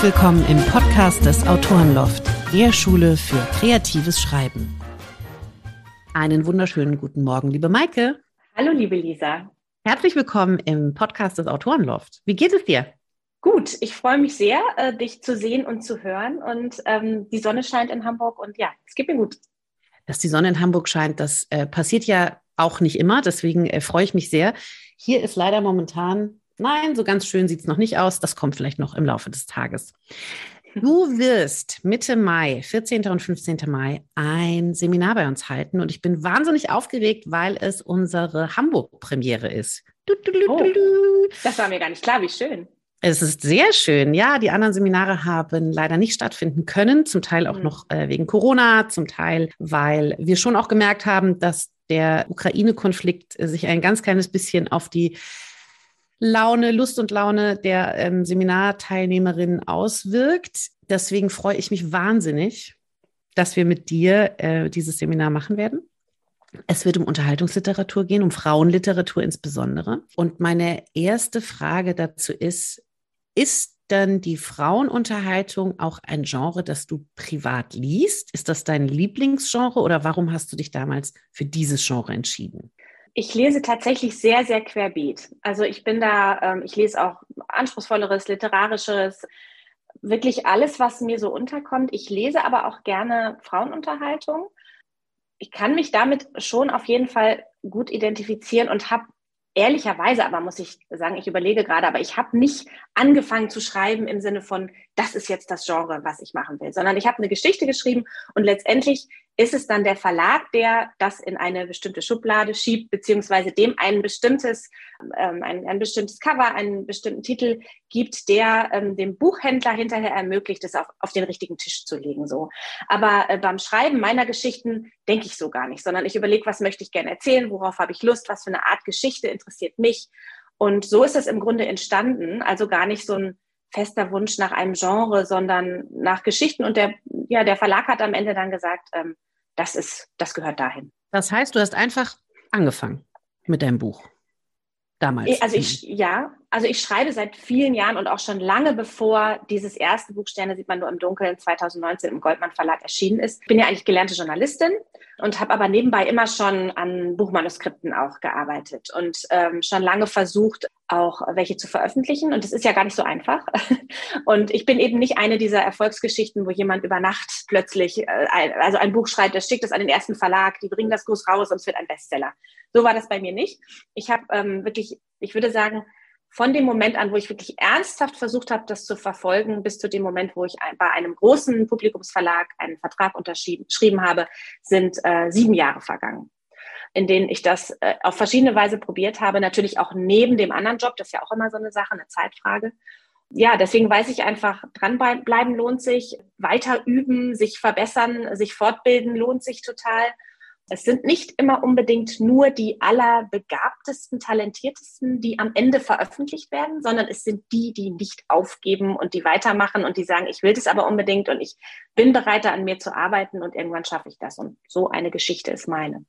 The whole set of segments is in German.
Herzlich willkommen im Podcast des Autorenloft, der Schule für kreatives Schreiben. Einen wunderschönen guten Morgen, liebe Maike. Hallo, liebe Lisa. Herzlich willkommen im Podcast des Autorenloft. Wie geht es dir? Gut, ich freue mich sehr, äh, dich zu sehen und zu hören. Und ähm, die Sonne scheint in Hamburg und ja, es geht mir gut. Dass die Sonne in Hamburg scheint, das äh, passiert ja auch nicht immer. Deswegen äh, freue ich mich sehr. Hier ist leider momentan, nein, so ganz schön sieht es noch nicht aus. Das kommt vielleicht noch im Laufe des Tages. Du wirst Mitte Mai, 14. und 15. Mai, ein Seminar bei uns halten und ich bin wahnsinnig aufgeregt, weil es unsere Hamburg-Premiere ist. Du, du, du, oh, das war mir gar nicht klar, wie schön. Es ist sehr schön. Ja, die anderen Seminare haben leider nicht stattfinden können, zum Teil auch mhm. noch äh, wegen Corona, zum Teil, weil wir schon auch gemerkt haben, dass der Ukraine-Konflikt sich ein ganz kleines bisschen auf die Laune, Lust und Laune der ähm, Seminarteilnehmerinnen auswirkt. Deswegen freue ich mich wahnsinnig, dass wir mit dir äh, dieses Seminar machen werden. Es wird um Unterhaltungsliteratur gehen, um Frauenliteratur insbesondere. Und meine erste Frage dazu ist, ist dann die Frauenunterhaltung auch ein Genre, das du privat liest? Ist das dein Lieblingsgenre oder warum hast du dich damals für dieses Genre entschieden? Ich lese tatsächlich sehr, sehr querbeet. Also ich bin da, ähm, ich lese auch anspruchsvolleres, literarisches, wirklich alles, was mir so unterkommt. Ich lese aber auch gerne Frauenunterhaltung. Ich kann mich damit schon auf jeden Fall gut identifizieren und habe ehrlicherweise aber muss ich sagen, ich überlege gerade, aber ich habe nicht angefangen zu schreiben im Sinne von, das ist jetzt das Genre, was ich machen will, sondern ich habe eine Geschichte geschrieben und letztendlich ist es dann der Verlag, der das in eine bestimmte Schublade schiebt, beziehungsweise dem ein bestimmtes, ähm, ein, ein bestimmtes Cover, einen bestimmten Titel gibt, der ähm, dem Buchhändler hinterher ermöglicht, es auf, auf den richtigen Tisch zu legen. So. Aber äh, beim Schreiben meiner Geschichten denke ich so gar nicht, sondern ich überlege, was möchte ich gerne erzählen, worauf habe ich Lust, was für eine Art Geschichte interessiert mich. Und so ist es im Grunde entstanden. Also gar nicht so ein fester Wunsch nach einem Genre, sondern nach Geschichten. Und der, ja, der Verlag hat am Ende dann gesagt, ähm, das ist, das gehört dahin. Das heißt, du hast einfach angefangen mit deinem Buch damals. Also ich, ja, also ich schreibe seit vielen Jahren und auch schon lange bevor dieses erste Buch Sterne sieht man nur im Dunkeln 2019 im Goldmann Verlag erschienen ist. Bin ja eigentlich gelernte Journalistin und habe aber nebenbei immer schon an Buchmanuskripten auch gearbeitet und ähm, schon lange versucht, auch welche zu veröffentlichen. Und das ist ja gar nicht so einfach. Und ich bin eben nicht eine dieser Erfolgsgeschichten, wo jemand über Nacht plötzlich, äh, also ein Buch schreibt, das schickt es an den ersten Verlag, die bringen das groß raus und es wird ein Bestseller. So war das bei mir nicht. Ich habe ähm, wirklich, ich würde sagen, von dem Moment an, wo ich wirklich ernsthaft versucht habe, das zu verfolgen, bis zu dem Moment, wo ich bei einem großen Publikumsverlag einen Vertrag unterschrieben habe, sind äh, sieben Jahre vergangen, in denen ich das äh, auf verschiedene Weise probiert habe. Natürlich auch neben dem anderen Job, das ist ja auch immer so eine Sache, eine Zeitfrage. Ja, deswegen weiß ich einfach, dranbleiben lohnt sich, weiter üben, sich verbessern, sich fortbilden lohnt sich total. Es sind nicht immer unbedingt nur die allerbegabtesten, talentiertesten, die am Ende veröffentlicht werden, sondern es sind die, die nicht aufgeben und die weitermachen und die sagen, ich will das aber unbedingt und ich bin bereit, an mir zu arbeiten und irgendwann schaffe ich das. Und so eine Geschichte ist meine.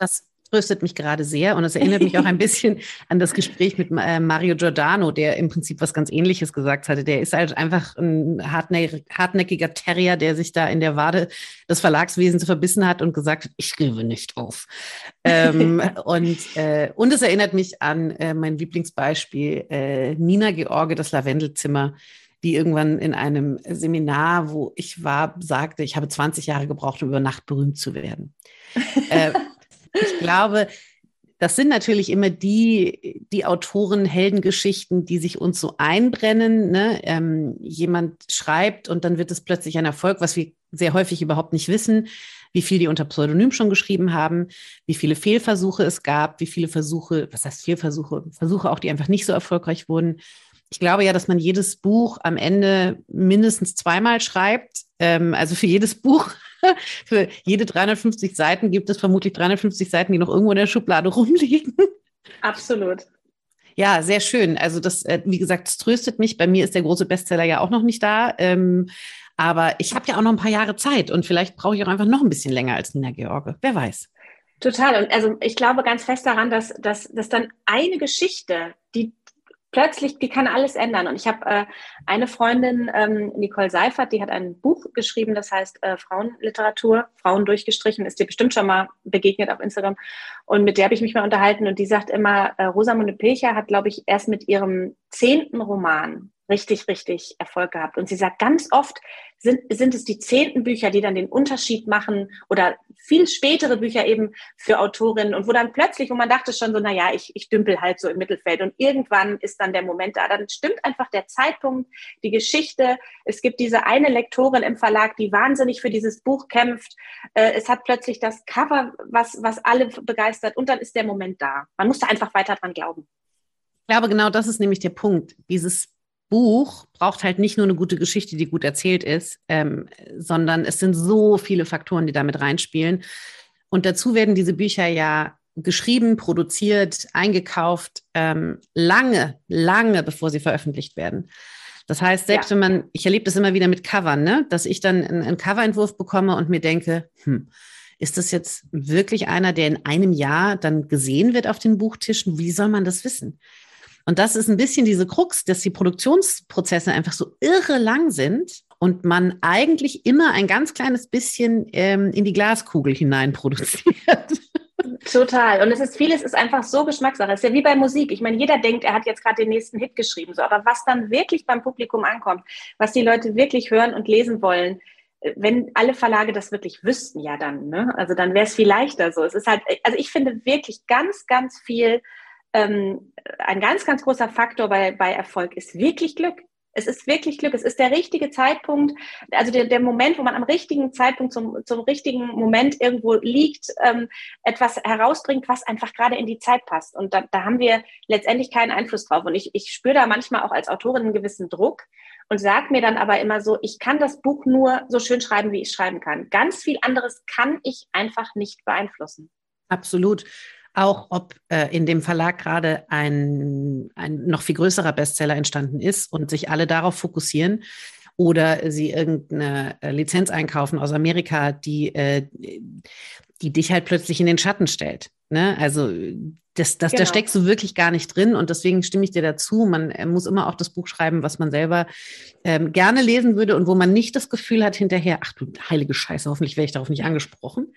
Das tröstet mich gerade sehr und es erinnert mich auch ein bisschen an das Gespräch mit äh, Mario Giordano, der im Prinzip was ganz Ähnliches gesagt hatte. Der ist halt einfach ein hartnäckiger Terrier, der sich da in der Wade des Verlagswesens verbissen hat und gesagt hat, ich gebe nicht auf. ähm, und, äh, und es erinnert mich an äh, mein Lieblingsbeispiel, äh, Nina George, das Lavendelzimmer die irgendwann in einem Seminar, wo ich war, sagte, ich habe 20 Jahre gebraucht, um über Nacht berühmt zu werden. äh, ich glaube, das sind natürlich immer die, die Autoren, Heldengeschichten, die sich uns so einbrennen. Ne? Ähm, jemand schreibt und dann wird es plötzlich ein Erfolg, was wir sehr häufig überhaupt nicht wissen, wie viel die unter Pseudonym schon geschrieben haben, wie viele Fehlversuche es gab, wie viele Versuche, was heißt Fehlversuche, Versuche auch, die einfach nicht so erfolgreich wurden. Ich glaube ja, dass man jedes Buch am Ende mindestens zweimal schreibt. Ähm, also für jedes Buch Für jede 350 Seiten gibt es vermutlich 350 Seiten, die noch irgendwo in der Schublade rumliegen. Absolut. Ja, sehr schön. Also das, äh, wie gesagt, es tröstet mich. Bei mir ist der große Bestseller ja auch noch nicht da. Ähm, aber ich habe ja auch noch ein paar Jahre Zeit und vielleicht brauche ich auch einfach noch ein bisschen länger als Nina George. Wer weiß. Total. Und also ich glaube ganz fest daran, dass, dass, dass dann eine Geschichte, plötzlich, die kann alles ändern. Und ich habe äh, eine Freundin, ähm, Nicole Seifert, die hat ein Buch geschrieben, das heißt äh, Frauenliteratur, Frauen durchgestrichen, ist dir bestimmt schon mal begegnet auf Instagram. Und mit der habe ich mich mal unterhalten und die sagt immer, äh, Rosamunde Pilcher hat, glaube ich, erst mit ihrem zehnten Roman richtig, richtig Erfolg gehabt. Und sie sagt, ganz oft sind, sind es die zehnten Bücher, die dann den Unterschied machen oder viel spätere Bücher eben für Autorinnen und wo dann plötzlich, wo man dachte schon so, na ja, ich, ich dümpel halt so im Mittelfeld und irgendwann ist dann der Moment da. Dann stimmt einfach der Zeitpunkt, die Geschichte. Es gibt diese eine Lektorin im Verlag, die wahnsinnig für dieses Buch kämpft. Äh, es hat plötzlich das Cover, was, was alle begeistert und dann ist der Moment da. Man muss da einfach weiter dran glauben. Ich glaube, genau das ist nämlich der Punkt. Dieses Buch braucht halt nicht nur eine gute Geschichte, die gut erzählt ist, ähm, sondern es sind so viele Faktoren, die damit reinspielen. Und dazu werden diese Bücher ja geschrieben, produziert, eingekauft, ähm, lange, lange bevor sie veröffentlicht werden. Das heißt, selbst ja. wenn man, ich erlebe das immer wieder mit Covern, ne, dass ich dann einen, einen Coverentwurf bekomme und mir denke, hm, ist das jetzt wirklich einer, der in einem Jahr dann gesehen wird auf den Buchtischen? Wie soll man das wissen? Und das ist ein bisschen diese Krux, dass die Produktionsprozesse einfach so irre lang sind und man eigentlich immer ein ganz kleines bisschen ähm, in die Glaskugel hinein produziert. Total. Und es ist vieles ist einfach so Geschmackssache. Es ist ja wie bei Musik. Ich meine, jeder denkt, er hat jetzt gerade den nächsten Hit geschrieben. So, aber was dann wirklich beim Publikum ankommt, was die Leute wirklich hören und lesen wollen, wenn alle Verlage das wirklich wüssten, ja dann, ne? Also dann wäre es viel leichter so. Es ist halt, also ich finde wirklich ganz, ganz viel ähm, ein ganz, ganz großer Faktor bei, bei Erfolg ist wirklich Glück. Es ist wirklich Glück. Es ist der richtige Zeitpunkt, also der, der Moment, wo man am richtigen Zeitpunkt zum, zum richtigen Moment irgendwo liegt, ähm, etwas herausbringt, was einfach gerade in die Zeit passt. Und da, da haben wir letztendlich keinen Einfluss drauf. Und ich, ich spüre da manchmal auch als Autorin einen gewissen Druck und sage mir dann aber immer so, ich kann das Buch nur so schön schreiben, wie ich schreiben kann. Ganz viel anderes kann ich einfach nicht beeinflussen. Absolut auch ob äh, in dem Verlag gerade ein, ein noch viel größerer Bestseller entstanden ist und sich alle darauf fokussieren oder sie irgendeine äh, Lizenz einkaufen aus Amerika, die, äh, die dich halt plötzlich in den Schatten stellt. Ne? Also das, das, genau. da steckst du wirklich gar nicht drin und deswegen stimme ich dir dazu. Man äh, muss immer auch das Buch schreiben, was man selber ähm, gerne lesen würde und wo man nicht das Gefühl hat hinterher, ach du heilige Scheiße, hoffentlich werde ich darauf nicht angesprochen.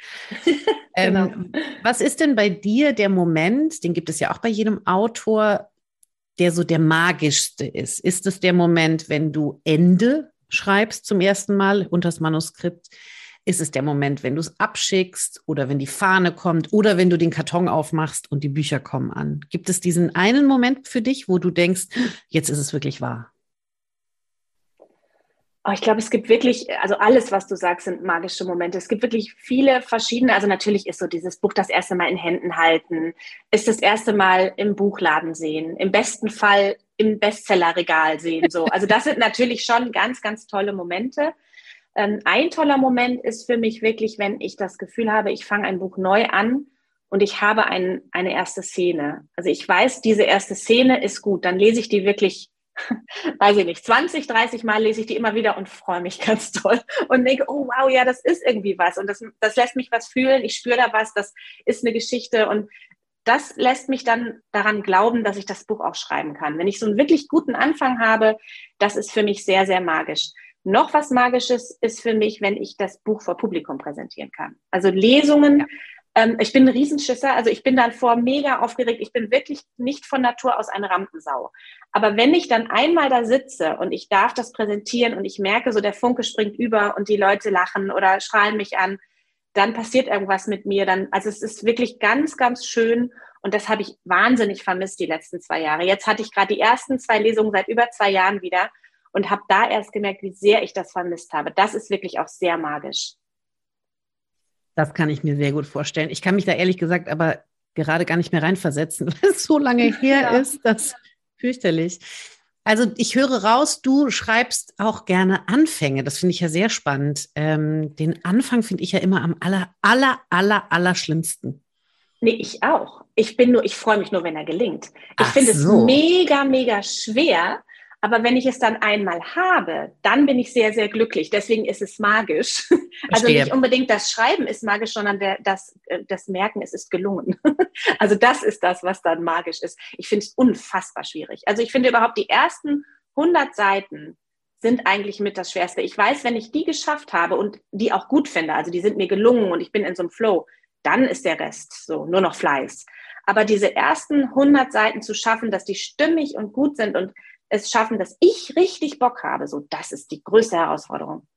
genau. ähm, was ist denn bei dir der Moment, den gibt es ja auch bei jedem Autor, der so der magischste ist? Ist es der Moment, wenn du Ende schreibst zum ersten Mal unter das Manuskript? Ist es der Moment, wenn du es abschickst oder wenn die Fahne kommt oder wenn du den Karton aufmachst und die Bücher kommen an? Gibt es diesen einen Moment für dich, wo du denkst, jetzt ist es wirklich wahr? Oh, ich glaube, es gibt wirklich, also alles, was du sagst, sind magische Momente. Es gibt wirklich viele verschiedene. Also natürlich ist so dieses Buch das erste Mal in Händen halten, ist das erste Mal im Buchladen sehen, im besten Fall im Bestsellerregal sehen. So, also das sind natürlich schon ganz, ganz tolle Momente. Ähm, ein toller Moment ist für mich wirklich, wenn ich das Gefühl habe, ich fange ein Buch neu an und ich habe ein, eine erste Szene. Also ich weiß, diese erste Szene ist gut. Dann lese ich die wirklich, weiß ich nicht, 20, 30 Mal lese ich die immer wieder und freue mich ganz toll und denke, oh wow, ja, das ist irgendwie was und das, das lässt mich was fühlen. Ich spüre da was, das ist eine Geschichte und das lässt mich dann daran glauben, dass ich das Buch auch schreiben kann. Wenn ich so einen wirklich guten Anfang habe, das ist für mich sehr, sehr magisch. Noch was Magisches ist für mich, wenn ich das Buch vor Publikum präsentieren kann. Also Lesungen. Ja. Ähm, ich bin ein Riesenschisser, also ich bin dann vor mega aufgeregt. Ich bin wirklich nicht von Natur aus eine Rampensau. Aber wenn ich dann einmal da sitze und ich darf das präsentieren und ich merke, so der Funke springt über und die Leute lachen oder strahlen mich an, dann passiert irgendwas mit mir. Dann, also es ist wirklich ganz, ganz schön. Und das habe ich wahnsinnig vermisst die letzten zwei Jahre. Jetzt hatte ich gerade die ersten zwei Lesungen seit über zwei Jahren wieder und habe da erst gemerkt, wie sehr ich das vermisst habe. Das ist wirklich auch sehr magisch. Das kann ich mir sehr gut vorstellen. Ich kann mich da ehrlich gesagt aber gerade gar nicht mehr reinversetzen, weil es so lange her ja. ist. Das fürchterlich. Also ich höre raus, du schreibst auch gerne Anfänge. Das finde ich ja sehr spannend. Ähm, den Anfang finde ich ja immer am aller, aller, aller, aller schlimmsten. Nee, ich auch. Ich bin nur, ich freue mich nur, wenn er gelingt. Ich finde so. es mega, mega schwer, Aber wenn ich es dann einmal habe, dann bin ich sehr, sehr glücklich. Deswegen ist es magisch. Also nicht unbedingt das Schreiben ist magisch, sondern der, das, äh, das Merken, es ist gelungen. Also das ist das, was dann magisch ist. Ich finde es unfassbar schwierig. Also ich finde überhaupt die ersten 100 Seiten sind eigentlich mit das Schwerste. Ich weiß, wenn ich die geschafft habe und die auch gut finde, also die sind mir gelungen und ich bin in so einem Flow, dann ist der Rest so nur noch Fleiß. Aber diese ersten 100 Seiten zu schaffen, dass die stimmig und gut sind und es schaffen, dass ich richtig Bock habe, so das ist die größte Herausforderung.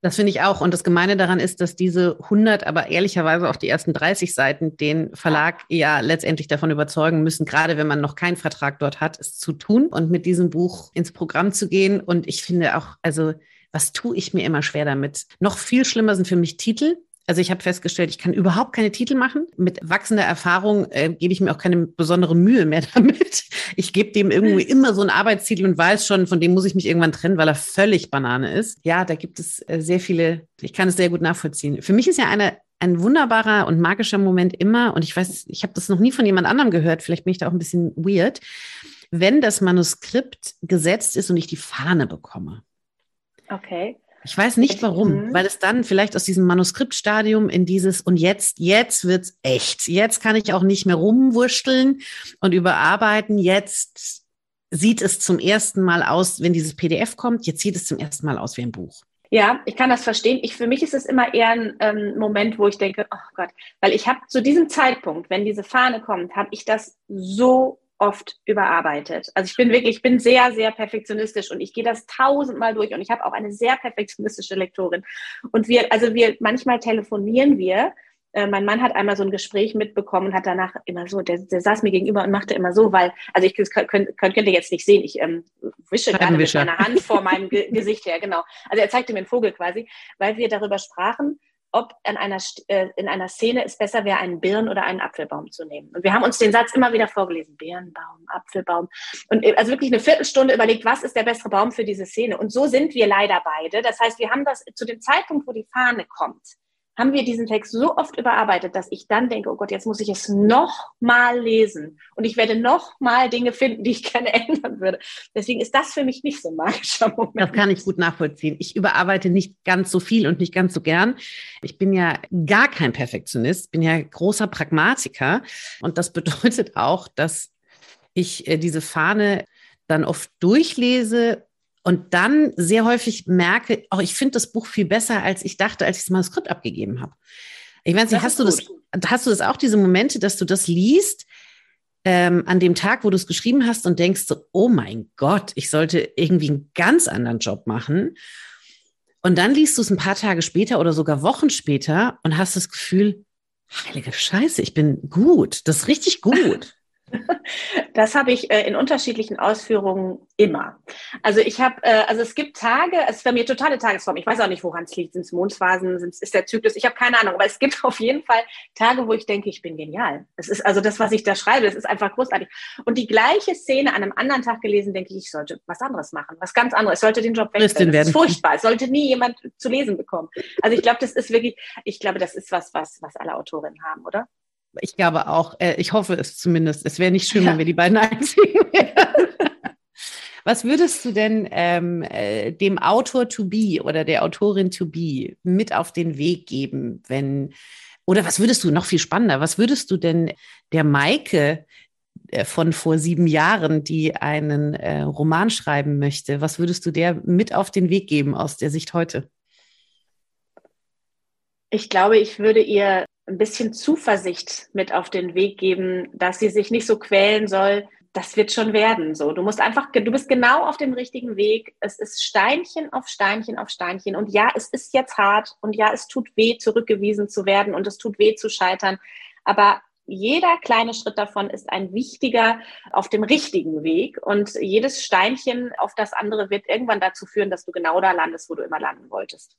Das finde ich auch. Und das Gemeine daran ist, dass diese 100, aber ehrlicherweise auch die ersten 30 Seiten den Verlag ja letztendlich davon überzeugen müssen, gerade wenn man noch keinen Vertrag dort hat, es zu tun und mit diesem Buch ins Programm zu gehen. Und ich finde auch, also was tue ich mir immer schwer damit? Noch viel schlimmer sind für mich Titel. Also ich habe festgestellt, ich kann überhaupt keine Titel machen. Mit wachsender Erfahrung äh, gebe ich mir auch keine besondere Mühe mehr damit. Ich gebe dem irgendwie immer so einen Arbeitstitel und weiß schon, von dem muss ich mich irgendwann trennen, weil er völlig Banane ist. Ja, da gibt es äh, sehr viele, ich kann es sehr gut nachvollziehen. Für mich ist ja eine, ein wunderbarer und magischer Moment immer, und ich weiß, ich habe das noch nie von jemand anderem gehört, vielleicht bin ich da auch ein bisschen weird, wenn das Manuskript gesetzt ist und ich die Fahne bekomme. Okay. Ich weiß nicht warum, mhm. weil es dann vielleicht aus diesem Manuskriptstadium in dieses und jetzt, jetzt wird's echt. Jetzt kann ich auch nicht mehr rumwurschteln und überarbeiten. Jetzt sieht es zum ersten Mal aus, wenn dieses PDF kommt, jetzt sieht es zum ersten Mal aus wie ein Buch. Ja, ich kann das verstehen. Ich, für mich ist es immer eher ein ähm, Moment, wo ich denke, oh Gott, weil ich habe zu diesem Zeitpunkt, wenn diese Fahne kommt, habe ich das so oft überarbeitet. Also ich bin wirklich, ich bin sehr, sehr perfektionistisch und ich gehe das tausendmal durch und ich habe auch eine sehr perfektionistische Lektorin. Und wir, also wir, manchmal telefonieren wir. Äh, mein Mann hat einmal so ein Gespräch mitbekommen und hat danach immer so, der, der saß mir gegenüber und machte immer so, weil, also ich könnt, könnt, ihr jetzt nicht sehen, ich ähm, wische gerade mit meiner Hand vor meinem Ge Gesicht her, genau. Also er zeigte mir einen Vogel quasi, weil wir darüber sprachen, ob an einer, äh, in einer Szene es besser wäre, einen Birn- oder einen Apfelbaum zu nehmen. Und wir haben uns den Satz immer wieder vorgelesen. Birnbaum, Apfelbaum. Und äh, also wirklich eine Viertelstunde überlegt, was ist der bessere Baum für diese Szene. Und so sind wir leider beide. Das heißt, wir haben das zu dem Zeitpunkt, wo die Fahne kommt, haben wir diesen Text so oft überarbeitet, dass ich dann denke, oh Gott, jetzt muss ich es noch mal lesen und ich werde noch mal Dinge finden, die ich gerne ändern würde. Deswegen ist das für mich nicht so ein magischer Moment. Das kann ich gut nachvollziehen. Ich überarbeite nicht ganz so viel und nicht ganz so gern. Ich bin ja gar kein Perfektionist, bin ja großer Pragmatiker und das bedeutet auch, dass ich äh, diese Fahne dann oft durchlese und dann sehr häufig merke, auch oh, ich finde das Buch viel besser, als ich dachte, als ich das Manuskript abgegeben habe. Ich weiß nicht, hast du, das, hast du das auch, diese Momente, dass du das liest ähm, an dem Tag, wo du es geschrieben hast und denkst so, oh mein Gott, ich sollte irgendwie einen ganz anderen Job machen. Und dann liest du es ein paar Tage später oder sogar Wochen später und hast das Gefühl, heilige Scheiße, ich bin gut, das ist richtig gut. Das habe ich äh, in unterschiedlichen Ausführungen immer. Also ich habe, äh, also es gibt Tage, es ist bei mir totale Tagesform. Ich weiß auch nicht, woran es liegt. Sind es Mondphasen, sind's, ist der Zyklus? Ich habe keine Ahnung. Aber es gibt auf jeden Fall Tage, wo ich denke, ich bin genial. Es ist also das, was ich da schreibe, das ist einfach großartig. Und die gleiche Szene an einem anderen Tag gelesen, denke ich, ich sollte was anderes machen, was ganz anderes. Ich sollte den Job wechseln. Das ist furchtbar. Es sollte nie jemand zu lesen bekommen. Also ich glaube, das ist wirklich, ich glaube, das ist was, was, was alle Autorinnen haben, oder? Ich glaube auch, äh, ich hoffe es zumindest. Es wäre nicht schön, ja. wenn wir die beiden einzigen wären. Was würdest du denn ähm, äh, dem Autor to be oder der Autorin to be mit auf den Weg geben, wenn, oder was würdest du, noch viel spannender, was würdest du denn der Maike äh, von vor sieben Jahren, die einen äh, Roman schreiben möchte, was würdest du der mit auf den Weg geben aus der Sicht heute? Ich glaube, ich würde ihr ein bisschen Zuversicht mit auf den Weg geben, dass sie sich nicht so quälen soll. Das wird schon werden. So, du musst einfach, du bist genau auf dem richtigen Weg. Es ist Steinchen auf Steinchen auf Steinchen. Und ja, es ist jetzt hart. Und ja, es tut weh, zurückgewiesen zu werden. Und es tut weh zu scheitern. Aber jeder kleine Schritt davon ist ein wichtiger auf dem richtigen Weg. Und jedes Steinchen auf das andere wird irgendwann dazu führen, dass du genau da landest, wo du immer landen wolltest.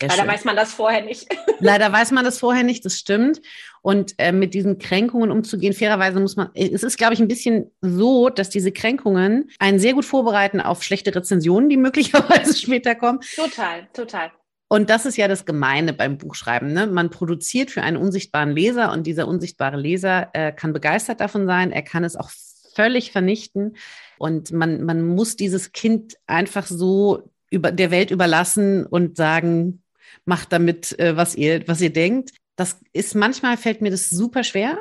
Sehr Leider schön. weiß man das vorher nicht. Leider weiß man das vorher nicht, das stimmt. Und äh, mit diesen Kränkungen umzugehen, fairerweise muss man, es ist, glaube ich, ein bisschen so, dass diese Kränkungen einen sehr gut vorbereiten auf schlechte Rezensionen, die möglicherweise später kommen. Total, total. Und das ist ja das Gemeine beim Buchschreiben. Ne? Man produziert für einen unsichtbaren Leser und dieser unsichtbare Leser äh, kann begeistert davon sein. Er kann es auch völlig vernichten. Und man, man muss dieses Kind einfach so über, der Welt überlassen und sagen, macht damit, äh, was ihr, was ihr denkt. Das ist manchmal fällt mir das super schwer.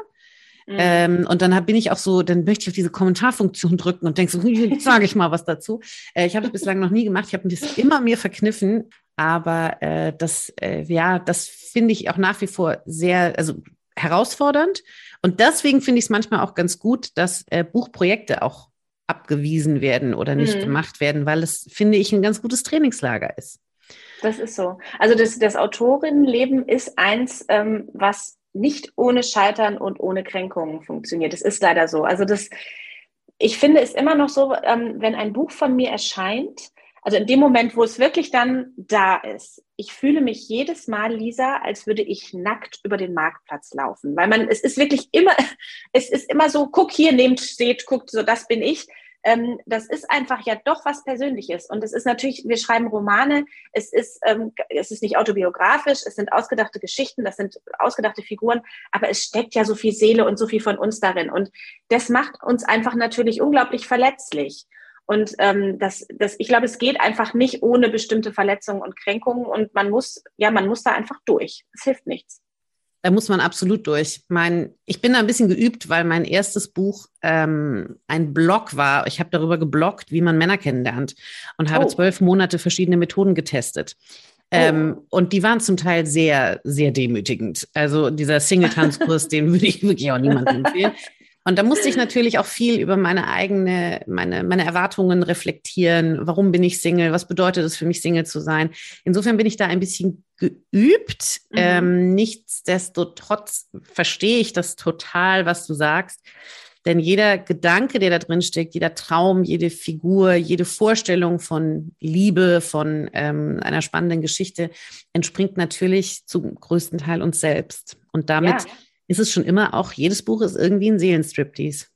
Mhm. Ähm, und dann hab, bin ich auch so, dann möchte ich auf diese Kommentarfunktion drücken und denke so, jetzt sage ich mal was dazu. Äh, ich habe das bislang noch nie gemacht. Ich habe das immer mir verkniffen. Aber äh, das, äh, ja, das finde ich auch nach wie vor sehr, also herausfordernd. Und deswegen finde ich es manchmal auch ganz gut, dass äh, Buchprojekte auch abgewiesen werden oder nicht mhm. gemacht werden, weil es, finde ich, ein ganz gutes Trainingslager ist. Das ist so. Also das, das Autorinnenleben ist eins, ähm, was nicht ohne Scheitern und ohne Kränkungen funktioniert. Das ist leider so. Also das, ich finde es immer noch so, ähm, wenn ein Buch von mir erscheint, also in dem Moment, wo es wirklich dann da ist, ich fühle mich jedes Mal, Lisa, als würde ich nackt über den Marktplatz laufen, weil man, es ist wirklich immer, es ist immer so, guck hier, nehmt, seht, guckt, so, das bin ich ähm, das ist einfach ja doch was Persönliches. Und es ist natürlich, wir schreiben Romane, es ist, ähm, es ist nicht autobiografisch, es sind ausgedachte Geschichten, das sind ausgedachte Figuren, aber es steckt ja so viel Seele und so viel von uns darin. Und das macht uns einfach natürlich unglaublich verletzlich. Und ähm, das, das, ich glaube, es geht einfach nicht ohne bestimmte Verletzungen und Kränkungen. Und man muss, ja, man muss da einfach durch. Es hilft nichts. Da muss man absolut durch. Mein, ich bin da ein bisschen geübt, weil mein erstes Buch ähm, ein Blog war. Ich habe darüber gebloggt, wie man Männer kennenlernt und habe oh. zwölf Monate verschiedene Methoden getestet. Ähm, oh. Und die waren zum Teil sehr, sehr demütigend. Also dieser Single-Tanzkurs, den würde ich wirklich auch niemandem empfehlen. Und da musste ich natürlich auch viel über meine eigene, meine, meine Erwartungen reflektieren. Warum bin ich Single? Was bedeutet es für mich, Single zu sein? Insofern bin ich da ein bisschen geübt. Mhm. Ähm, nichtsdestotrotz verstehe ich das total, was du sagst. Denn jeder Gedanke, der da drin steckt, jeder Traum, jede Figur, jede Vorstellung von Liebe, von ähm, einer spannenden Geschichte entspringt natürlich zum größten Teil uns selbst. Und damit ja ist es schon immer auch, jedes Buch ist irgendwie ein Seelenstriptease.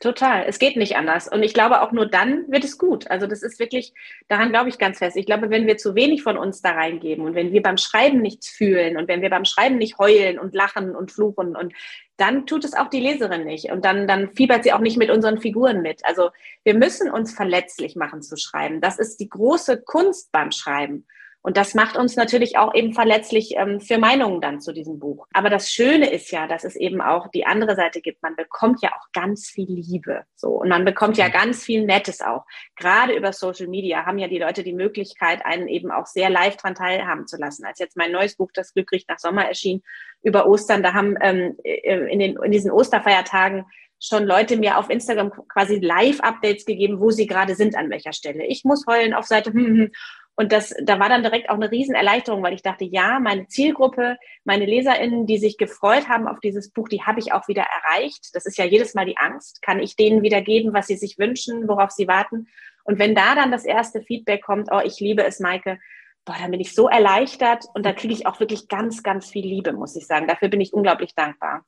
Total, es geht nicht anders. Und ich glaube, auch nur dann wird es gut. Also das ist wirklich, daran glaube ich ganz fest. Ich glaube, wenn wir zu wenig von uns da reingeben und wenn wir beim Schreiben nichts fühlen und wenn wir beim Schreiben nicht heulen und lachen und fluchen und dann tut es auch die Leserin nicht. Und dann, dann fiebert sie auch nicht mit unseren Figuren mit. Also wir müssen uns verletzlich machen zu schreiben. Das ist die große Kunst beim Schreiben. Und das macht uns natürlich auch eben verletzlich ähm, für Meinungen dann zu diesem Buch. Aber das Schöne ist ja, dass es eben auch die andere Seite gibt. Man bekommt ja auch ganz viel Liebe. So. Und man bekommt ja ganz viel Nettes auch. Gerade über Social Media haben ja die Leute die Möglichkeit, einen eben auch sehr live dran teilhaben zu lassen. Als jetzt mein neues Buch, Das Glück riecht nach Sommer erschien, über Ostern, da haben ähm, äh, in, den, in diesen Osterfeiertagen schon Leute mir auf Instagram quasi Live-Updates gegeben, wo sie gerade sind, an welcher Stelle. Ich muss heulen auf Seite hm, hm, und das, da war dann direkt auch eine Riesenerleichterung, weil ich dachte, ja, meine Zielgruppe, meine LeserInnen, die sich gefreut haben auf dieses Buch, die habe ich auch wieder erreicht. Das ist ja jedes Mal die Angst. Kann ich denen wieder geben, was sie sich wünschen, worauf sie warten? Und wenn da dann das erste Feedback kommt, oh, ich liebe es, Maike, boah, dann bin ich so erleichtert und da kriege ich auch wirklich ganz, ganz viel Liebe, muss ich sagen. Dafür bin ich unglaublich dankbar.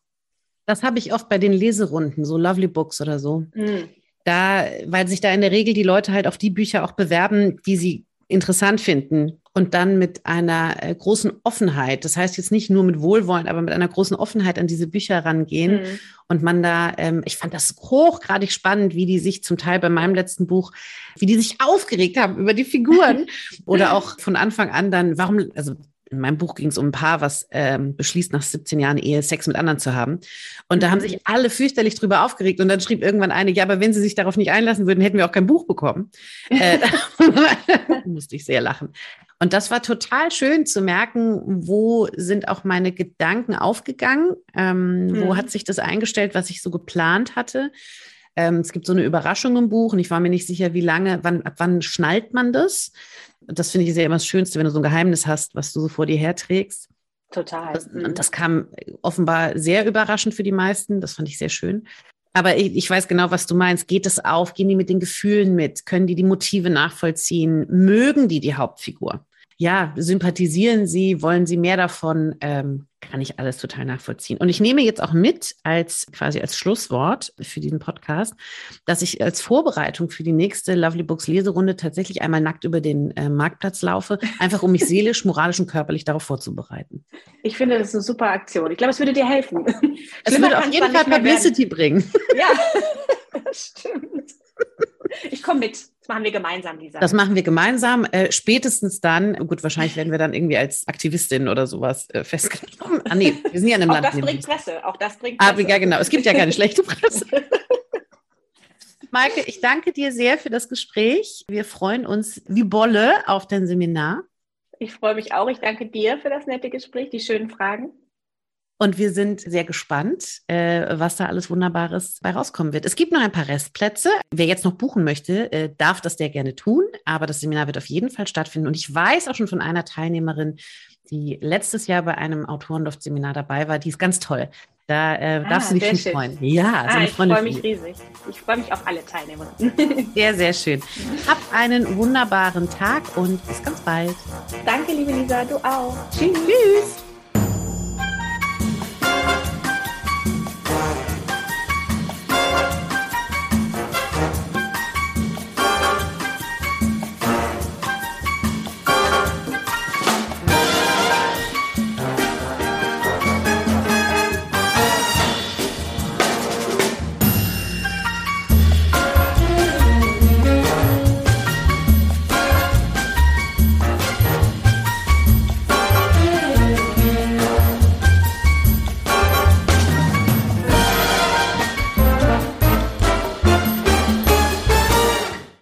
Das habe ich oft bei den Leserunden, so Lovely Books oder so. Hm. Da, weil sich da in der Regel die Leute halt auf die Bücher auch bewerben, die sie interessant finden und dann mit einer äh, großen Offenheit, das heißt jetzt nicht nur mit Wohlwollen, aber mit einer großen Offenheit an diese Bücher rangehen mhm. und man da, ähm, ich fand das hochgradig spannend, wie die sich zum Teil bei meinem letzten Buch, wie die sich aufgeregt haben über die Figuren oder auch von Anfang an dann, warum, also in meinem Buch ging es um ein Paar, was ähm, beschließt, nach 17 Jahren Ehe Sex mit anderen zu haben. Und da haben sich alle fürchterlich drüber aufgeregt. Und dann schrieb irgendwann eine, ja, aber wenn sie sich darauf nicht einlassen würden, hätten wir auch kein Buch bekommen. äh, musste ich sehr lachen. Und das war total schön zu merken, wo sind auch meine Gedanken aufgegangen, ähm, mhm. wo hat sich das eingestellt, was ich so geplant hatte. Ähm, es gibt so eine Überraschung im Buch und ich war mir nicht sicher, wie lange, wann, ab wann schnallt man das? Das finde ich sehr immer das Schönste, wenn du so ein Geheimnis hast, was du so vor dir herträgst. Total. Das, und das kam offenbar sehr überraschend für die meisten. Das fand ich sehr schön. Aber ich, ich, weiß genau, was du meinst. Geht es auf? Gehen die mit den Gefühlen mit? Können die die Motive nachvollziehen? Mögen die die Hauptfigur? Ja, sympathisieren sie? Wollen sie mehr davon? Ähm, kann ich alles total nachvollziehen. Und ich nehme jetzt auch mit als quasi als Schlusswort für diesen Podcast, dass ich als Vorbereitung für die nächste Lovely Books Leserunde tatsächlich einmal nackt über den äh, Marktplatz laufe, einfach um mich seelisch, moralisch und körperlich darauf vorzubereiten. Ich finde, das ist eine super Aktion. Ich glaube, es würde dir helfen. Es würde auf jeden Fall Publicity bringen. Ja, stimmt. komme mit. Das machen wir gemeinsam, Lisa. Das machen wir gemeinsam. Äh, spätestens dann, gut, wahrscheinlich werden wir dann irgendwie als Aktivistin oder sowas äh, festgenommen. Ah, nee, wir sind ja in einem auch Land. das bringt Presse. Auch das bringt Presse. Aber ja, genau. Es gibt ja keine schlechte Presse. Maike, ich danke dir sehr für das Gespräch. Wir freuen uns wie Bolle auf dein Seminar. Ich freue mich auch. Ich danke dir für das nette Gespräch, die schönen Fragen. Und wir sind sehr gespannt, äh, was da alles Wunderbares bei rauskommen wird. Es gibt noch ein paar Restplätze. Wer jetzt noch buchen möchte, äh, darf das sehr gerne tun. Aber das Seminar wird auf jeden Fall stattfinden. Und ich weiß auch schon von einer Teilnehmerin, die letztes Jahr bei einem Autorenloft-Seminar dabei war. Die ist ganz toll. Da äh, darfst Ah, du dich schon schön. freuen. Ja, so Ah, eine ich freue mich riesig. Ich freue mich auf alle Teilnehmer. Sehr, sehr schön. Hab einen wunderbaren Tag und bis ganz bald. Danke, liebe Lisa, du auch. Tschüss. Tschüss.